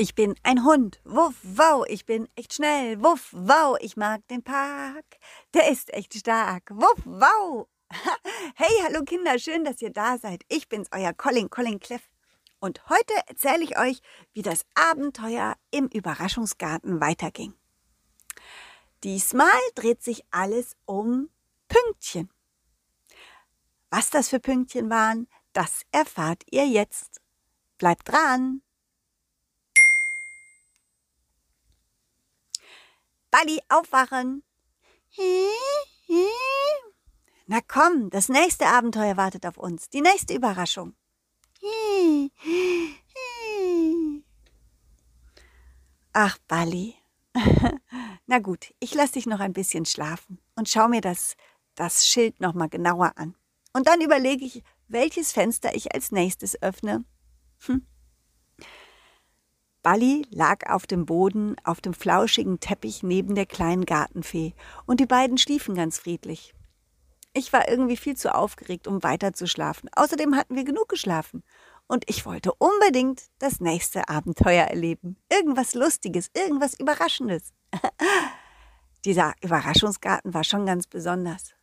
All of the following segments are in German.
Ich bin ein Hund. Wuff, wow, ich bin echt schnell. Wuff, wow, ich mag den Park. Der ist echt stark. Wuff, wow. Hey, hallo Kinder, schön, dass ihr da seid. Ich bin's, euer Colin, Colin Cliff. Und heute erzähle ich euch, wie das Abenteuer im Überraschungsgarten weiterging. Diesmal dreht sich alles um Pünktchen. Was das für Pünktchen waren, das erfahrt ihr jetzt. Bleibt dran! Balli, aufwachen! Na komm, das nächste Abenteuer wartet auf uns, die nächste Überraschung. Ach, Balli. Na gut, ich lass dich noch ein bisschen schlafen und schau mir das, das Schild noch mal genauer an. Und dann überlege ich, welches Fenster ich als nächstes öffne. Hm. Balli lag auf dem Boden, auf dem flauschigen Teppich neben der kleinen Gartenfee, und die beiden schliefen ganz friedlich. Ich war irgendwie viel zu aufgeregt, um weiter zu schlafen. Außerdem hatten wir genug geschlafen. Und ich wollte unbedingt das nächste Abenteuer erleben. Irgendwas Lustiges, irgendwas Überraschendes. Dieser Überraschungsgarten war schon ganz besonders.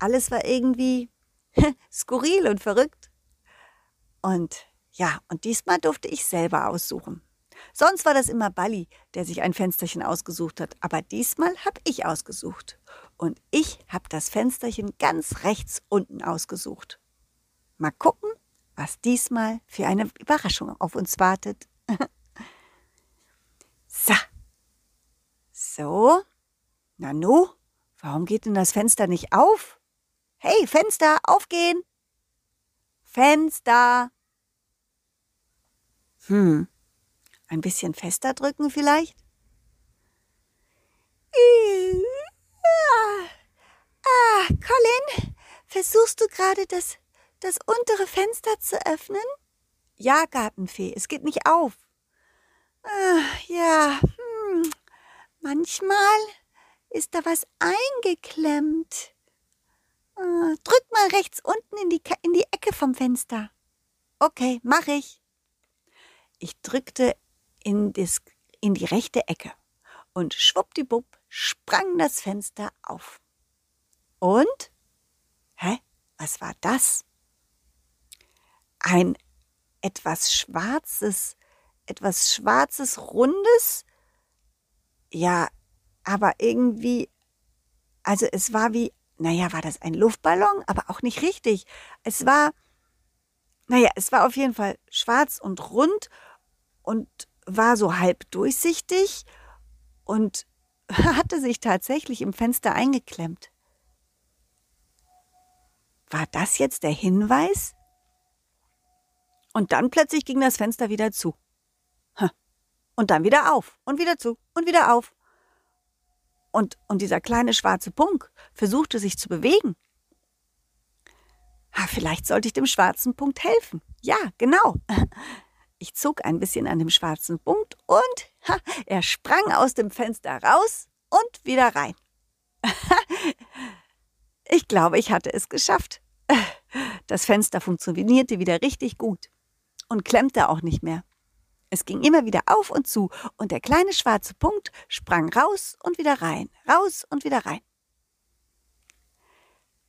Alles war irgendwie skurril und verrückt. Und ja, und diesmal durfte ich selber aussuchen. Sonst war das immer Balli, der sich ein Fensterchen ausgesucht hat, aber diesmal habe ich ausgesucht. Und ich habe das Fensterchen ganz rechts unten ausgesucht. Mal gucken, was diesmal für eine Überraschung auf uns wartet. so. So. Nanu, warum geht denn das Fenster nicht auf? Hey, Fenster, aufgehen! Fenster! Hm, ein bisschen fester drücken vielleicht? Ah, Colin, versuchst du gerade das, das untere Fenster zu öffnen? Ja, Gartenfee, es geht nicht auf. Ah, ja, hm, manchmal ist da was eingeklemmt. Ah, drück mal rechts unten in die, in die Ecke vom Fenster. Okay, mach ich. Ich drückte in, das, in die rechte Ecke und schwuppdiwupp sprang das Fenster auf. Und? Hä? Was war das? Ein etwas schwarzes, etwas schwarzes, rundes? Ja, aber irgendwie, also es war wie naja, war das ein Luftballon, aber auch nicht richtig. Es war, naja, es war auf jeden Fall schwarz und rund und war so halb durchsichtig und hatte sich tatsächlich im Fenster eingeklemmt. War das jetzt der Hinweis? Und dann plötzlich ging das Fenster wieder zu. Und dann wieder auf und wieder zu und wieder auf. Und, und dieser kleine schwarze Punkt versuchte sich zu bewegen. Ha, vielleicht sollte ich dem schwarzen Punkt helfen. Ja, genau. Ich zog ein bisschen an dem schwarzen Punkt und ha, er sprang aus dem Fenster raus und wieder rein. Ich glaube, ich hatte es geschafft. Das Fenster funktionierte wieder richtig gut und klemmte auch nicht mehr. Es ging immer wieder auf und zu, und der kleine schwarze Punkt sprang raus und wieder rein, raus und wieder rein.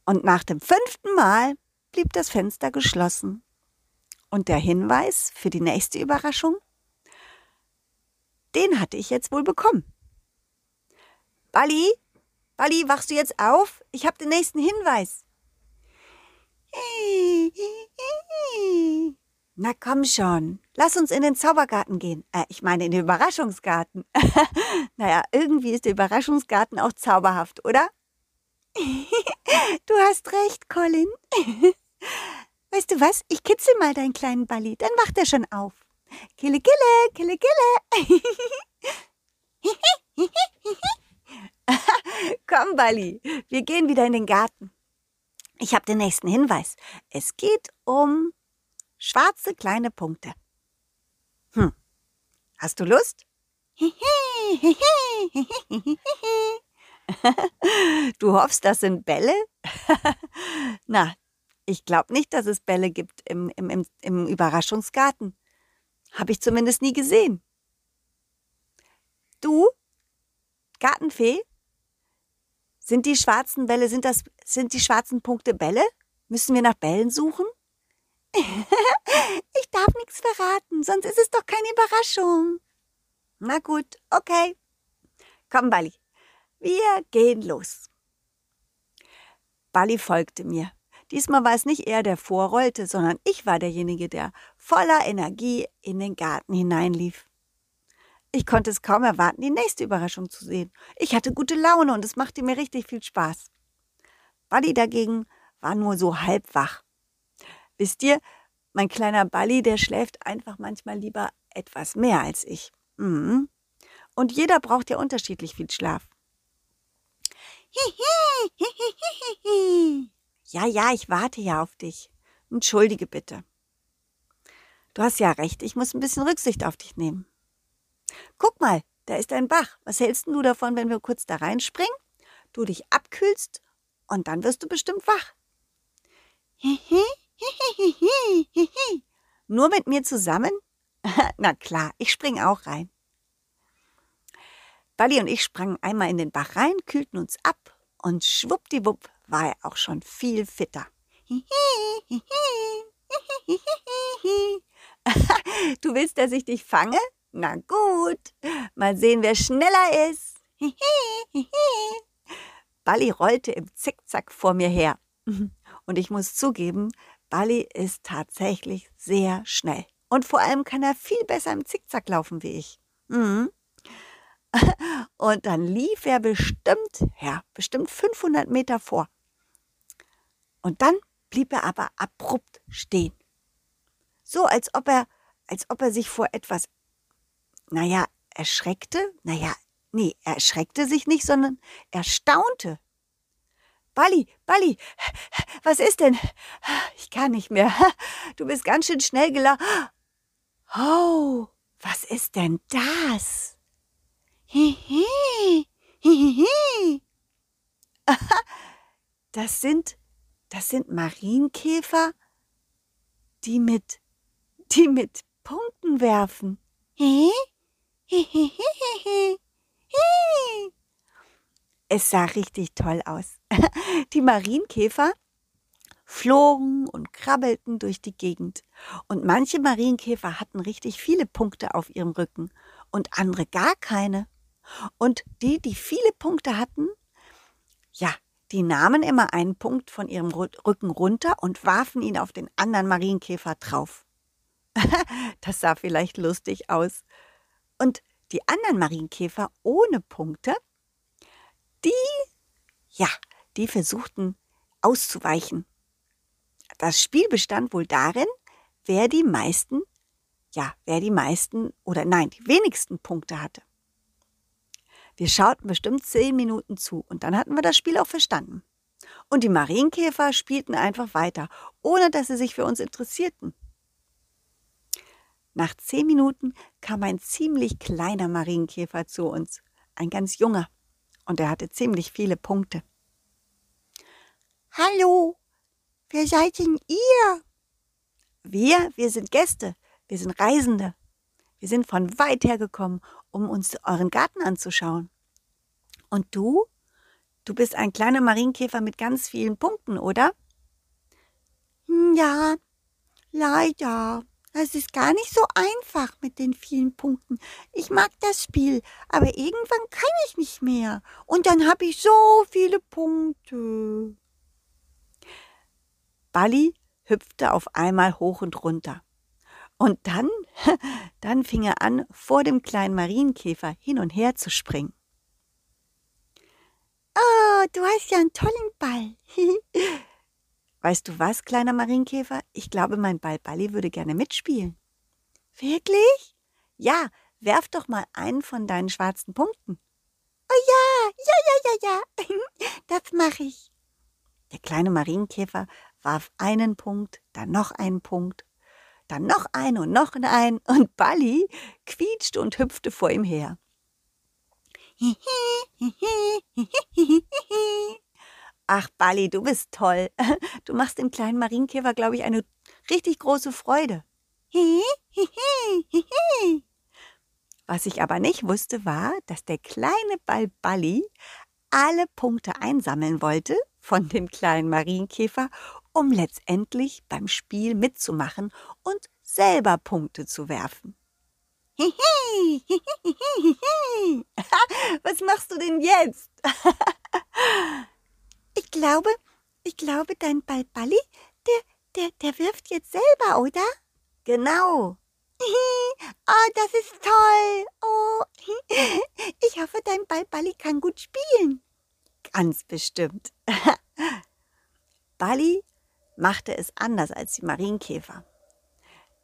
Und nach dem fünften Mal blieb das Fenster geschlossen. Und der Hinweis für die nächste Überraschung, den hatte ich jetzt wohl bekommen. Balli, Balli, wachst du jetzt auf? Ich habe den nächsten Hinweis. Na komm schon, lass uns in den Zaubergarten gehen. Äh, ich meine in den Überraschungsgarten. naja, irgendwie ist der Überraschungsgarten auch zauberhaft, oder? du hast recht, Colin. weißt du was? Ich kitzel mal deinen kleinen Balli, dann wacht er schon auf. Kille, kille, kille, kille. Komm, Balli, wir gehen wieder in den Garten. Ich habe den nächsten Hinweis. Es geht um Schwarze kleine Punkte. Hm. Hast du Lust? du hoffst, das sind Bälle? Na, ich glaube nicht, dass es Bälle gibt im, im, im, im Überraschungsgarten. Habe ich zumindest nie gesehen. Du? Gartenfee? Sind die schwarzen Bälle, sind das, sind die schwarzen Punkte Bälle? Müssen wir nach Bällen suchen? ich darf nichts verraten, sonst ist es doch keine Überraschung. Na gut, okay. Komm, Bali, wir gehen los. Bali folgte mir. Diesmal war es nicht er, der vorrollte, sondern ich war derjenige, der voller Energie in den Garten hineinlief. Ich konnte es kaum erwarten, die nächste Überraschung zu sehen. Ich hatte gute Laune und es machte mir richtig viel Spaß. Buddy dagegen war nur so halb wach. Wisst ihr, mein kleiner Balli, der schläft einfach manchmal lieber etwas mehr als ich. Mhm. Und jeder braucht ja unterschiedlich viel Schlaf. Ja, ja, ich warte ja auf dich. Entschuldige bitte. Du hast ja recht, ich muss ein bisschen Rücksicht auf dich nehmen. Guck mal, da ist ein Bach. Was hältst du davon, wenn wir kurz da reinspringen, du dich abkühlst und dann wirst du bestimmt wach? Nur mit mir zusammen? Na klar, ich spring auch rein. Bali und ich sprangen einmal in den Bach rein, kühlten uns ab und schwuppdiwupp war er auch schon viel fitter. du willst, dass ich dich fange? Na gut, mal sehen, wer schneller ist. Bali rollte im Zickzack vor mir her. Und ich muss zugeben, Bali ist tatsächlich sehr schnell. Und vor allem kann er viel besser im Zickzack laufen wie ich. Mhm. Und dann lief er bestimmt, ja, bestimmt 500 Meter vor. Und dann blieb er aber abrupt stehen. So als ob er, als ob er sich vor etwas naja, erschreckte, naja, nee, er erschreckte sich nicht, sondern er staunte. Balli, Balli, was ist denn? Ich kann nicht mehr. Du bist ganz schön schnell gelaufen. Oh, was ist denn das? Hihi, hihi. Das sind, das sind Marienkäfer, die mit, die mit Punkten werfen. Es sah richtig toll aus. Die Marienkäfer flogen und krabbelten durch die Gegend. Und manche Marienkäfer hatten richtig viele Punkte auf ihrem Rücken und andere gar keine. Und die, die viele Punkte hatten, ja, die nahmen immer einen Punkt von ihrem Rücken runter und warfen ihn auf den anderen Marienkäfer drauf. das sah vielleicht lustig aus. Und die anderen Marienkäfer ohne Punkte, die, ja, die versuchten auszuweichen. Das Spiel bestand wohl darin, wer die meisten, ja, wer die meisten oder nein, die wenigsten Punkte hatte. Wir schauten bestimmt zehn Minuten zu und dann hatten wir das Spiel auch verstanden. Und die Marienkäfer spielten einfach weiter, ohne dass sie sich für uns interessierten. Nach zehn Minuten kam ein ziemlich kleiner Marienkäfer zu uns, ein ganz junger, und er hatte ziemlich viele Punkte. Hallo, wer seid denn ihr? Wir, wir sind Gäste, wir sind Reisende. Wir sind von weit her gekommen, um uns euren Garten anzuschauen. Und du? Du bist ein kleiner Marienkäfer mit ganz vielen Punkten, oder? Ja, leider. Es ist gar nicht so einfach mit den vielen Punkten. Ich mag das Spiel, aber irgendwann kann ich nicht mehr. Und dann habe ich so viele Punkte. Bali hüpfte auf einmal hoch und runter. Und dann, dann fing er an, vor dem kleinen Marienkäfer hin und her zu springen. Oh, du hast ja einen tollen Ball. Weißt du was, kleiner Marienkäfer? Ich glaube, mein Ball Balli würde gerne mitspielen. Wirklich? Ja, werf doch mal einen von deinen schwarzen Punkten. Oh ja, ja, ja, ja, ja. Das mache ich. Der kleine Marienkäfer warf einen Punkt, dann noch einen Punkt, dann noch einen und noch einen und Balli quietschte und hüpfte vor ihm her. Ach, Bali, du bist toll. Du machst dem kleinen Marienkäfer, glaube ich, eine richtig große Freude. Was ich aber nicht wusste, war, dass der kleine Ball Balli alle Punkte einsammeln wollte von dem kleinen Marienkäfer, um letztendlich beim Spiel mitzumachen und selber Punkte zu werfen. Was machst du denn jetzt? ich glaube, ich glaube, dein Ball Balli, der, der, der wirft jetzt selber, oder? Genau. Oh, das ist toll. Oh, ich hoffe, dein Ball Balli kann gut spielen. Ganz bestimmt. Balli machte es anders als die Marienkäfer.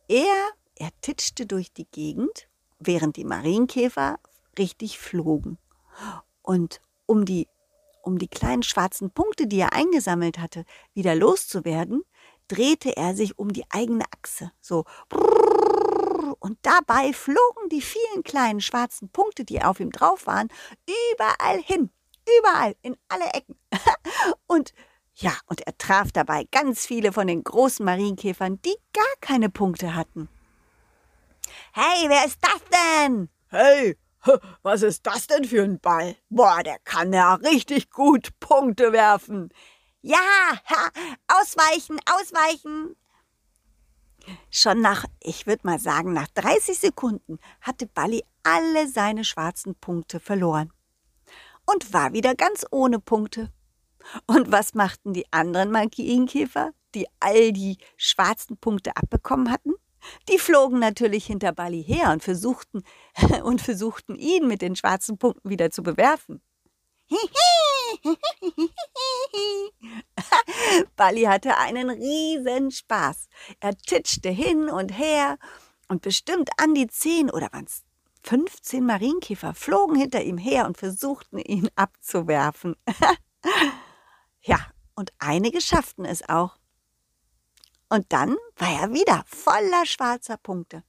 Er, er titschte durch die Gegend, während die Marienkäfer richtig flogen. Und um die, um die kleinen schwarzen Punkte, die er eingesammelt hatte, wieder loszuwerden, drehte er sich um die eigene Achse. So. Und dabei flogen die vielen kleinen schwarzen Punkte, die auf ihm drauf waren, überall hin. Überall, in alle Ecken. Und ja, und er traf dabei ganz viele von den großen Marienkäfern, die gar keine Punkte hatten. Hey, wer ist das denn? Hey, was ist das denn für ein Ball? Boah, der kann ja richtig gut Punkte werfen. Ja, ha, ausweichen, ausweichen. Schon nach, ich würde mal sagen, nach 30 Sekunden hatte Balli alle seine schwarzen Punkte verloren und war wieder ganz ohne Punkte. Und was machten die anderen Marienkäfer, die all die schwarzen Punkte abbekommen hatten? Die flogen natürlich hinter Bali her und versuchten, und versuchten ihn mit den schwarzen Punkten wieder zu bewerfen. Bali hatte einen riesen Spaß. Er titschte hin und her und bestimmt an die zehn oder waren's 15 Marienkäfer flogen hinter ihm her und versuchten ihn abzuwerfen. Ja, und einige schafften es auch. Und dann war er wieder voller schwarzer Punkte.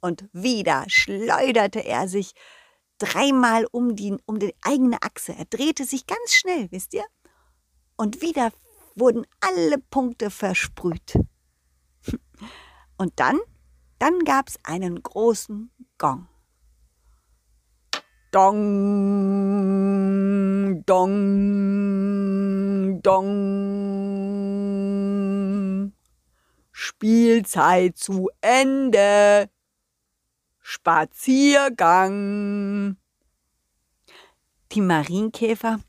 Und wieder schleuderte er sich dreimal um die, um die eigene Achse. Er drehte sich ganz schnell, wisst ihr? Und wieder wurden alle Punkte versprüht. Und dann, dann gab's einen großen Gong. Dong, dong, dong. Spielzeit zu Ende. Spaziergang. Die Marienkäfer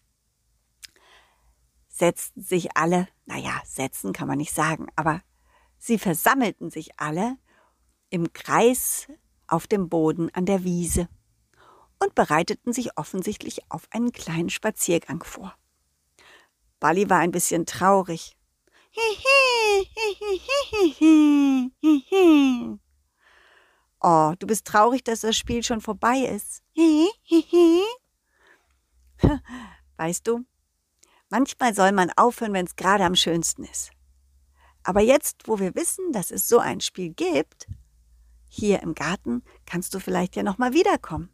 setzten sich alle, naja, setzen kann man nicht sagen, aber sie versammelten sich alle im Kreis auf dem Boden an der Wiese und bereiteten sich offensichtlich auf einen kleinen Spaziergang vor. Bali war ein bisschen traurig. Oh, du bist traurig, dass das Spiel schon vorbei ist. Weißt du, manchmal soll man aufhören, wenn es gerade am schönsten ist. Aber jetzt, wo wir wissen, dass es so ein Spiel gibt, hier im Garten, kannst du vielleicht ja noch mal wiederkommen.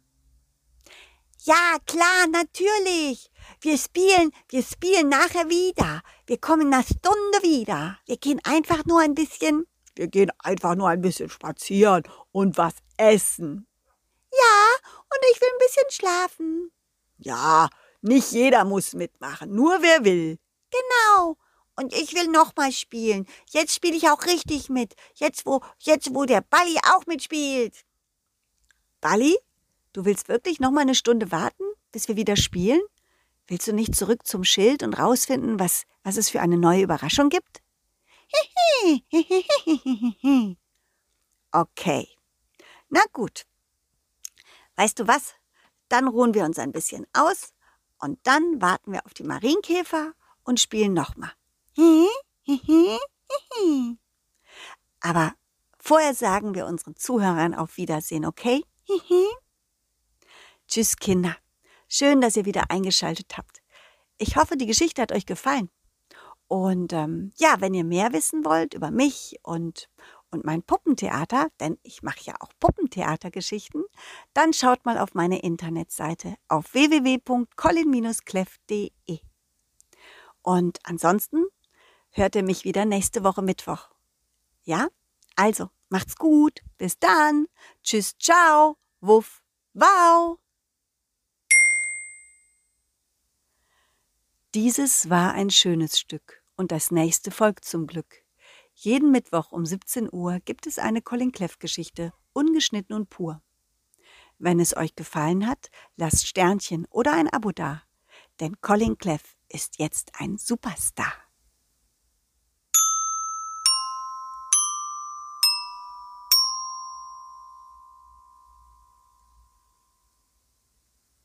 Ja, klar, natürlich. Wir spielen, wir spielen nachher wieder. Wir kommen einer Stunde wieder. Wir gehen einfach nur ein bisschen. Wir gehen einfach nur ein bisschen spazieren und was essen. Ja, und ich will ein bisschen schlafen. Ja, nicht jeder muss mitmachen, nur wer will. Genau. Und ich will nochmal spielen. Jetzt spiele ich auch richtig mit. Jetzt wo, jetzt wo der Balli auch mitspielt. Balli, Du willst wirklich noch mal eine Stunde warten, bis wir wieder spielen? Willst du nicht zurück zum Schild und rausfinden, was, was es für eine neue Überraschung gibt? Okay. Na gut. Weißt du was? Dann ruhen wir uns ein bisschen aus und dann warten wir auf die Marienkäfer und spielen nochmal. Aber vorher sagen wir unseren Zuhörern auf Wiedersehen, okay? Tschüss, Kinder. Schön, dass ihr wieder eingeschaltet habt. Ich hoffe, die Geschichte hat euch gefallen. Und ähm, ja, wenn ihr mehr wissen wollt über mich und, und mein Puppentheater, denn ich mache ja auch Puppentheatergeschichten, dann schaut mal auf meine Internetseite auf www.colin-cleff.de. Und ansonsten hört ihr mich wieder nächste Woche Mittwoch. Ja? Also, Macht's gut. Bis dann. Tschüss, ciao. Wuff, wow. Dieses war ein schönes Stück und das nächste folgt zum Glück. Jeden Mittwoch um 17 Uhr gibt es eine Colin Cleff Geschichte, ungeschnitten und pur. Wenn es euch gefallen hat, lasst Sternchen oder ein Abo da, denn Colin Cleff ist jetzt ein Superstar.